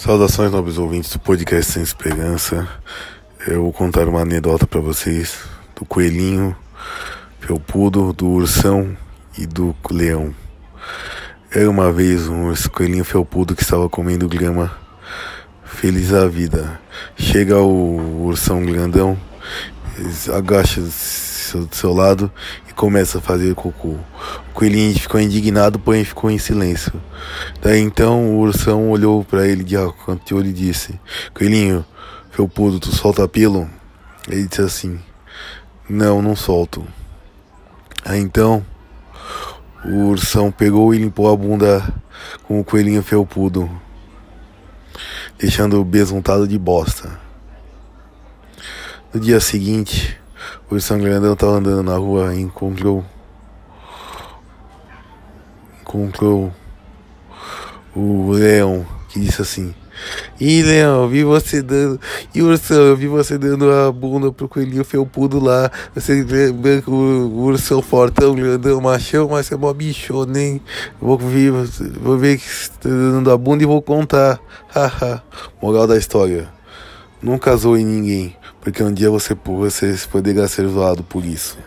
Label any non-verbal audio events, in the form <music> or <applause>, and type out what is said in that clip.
Saudações, nobres ouvintes do podcast Sem Esperança. Eu vou contar uma anedota para vocês do coelhinho felpudo, do ursão e do leão. Era uma vez um coelhinho felpudo que estava comendo grama, feliz da vida. Chega o ursão grandão, agacha do seu lado e começa a fazer cocô. O coelhinho ficou indignado, porém ficou em silêncio. Daí então o ursão olhou para ele de canto olho e disse: Coelhinho, felpudo, tu solta pelo? Ele disse assim: Não, não solto. Aí então o ursão pegou e limpou a bunda com o coelhinho felpudo, deixando-o besuntado de bosta. No dia seguinte, o Ursão Grandão estava andando na rua e encontrou. Encontrou o leão que disse assim: Ih, leão, vi você dando. E ursão, eu vi você dando a bunda pro coelhinho felpudo lá. Você lembra o, o ursão fortão, grandão, machão, mas você é mó bichona, hein? Vou ver, vou ver que você tá dando a bunda e vou contar. <laughs> Haha. Moral da história. Nunca zoe ninguém, porque um dia você, você poderá ser zoado por isso.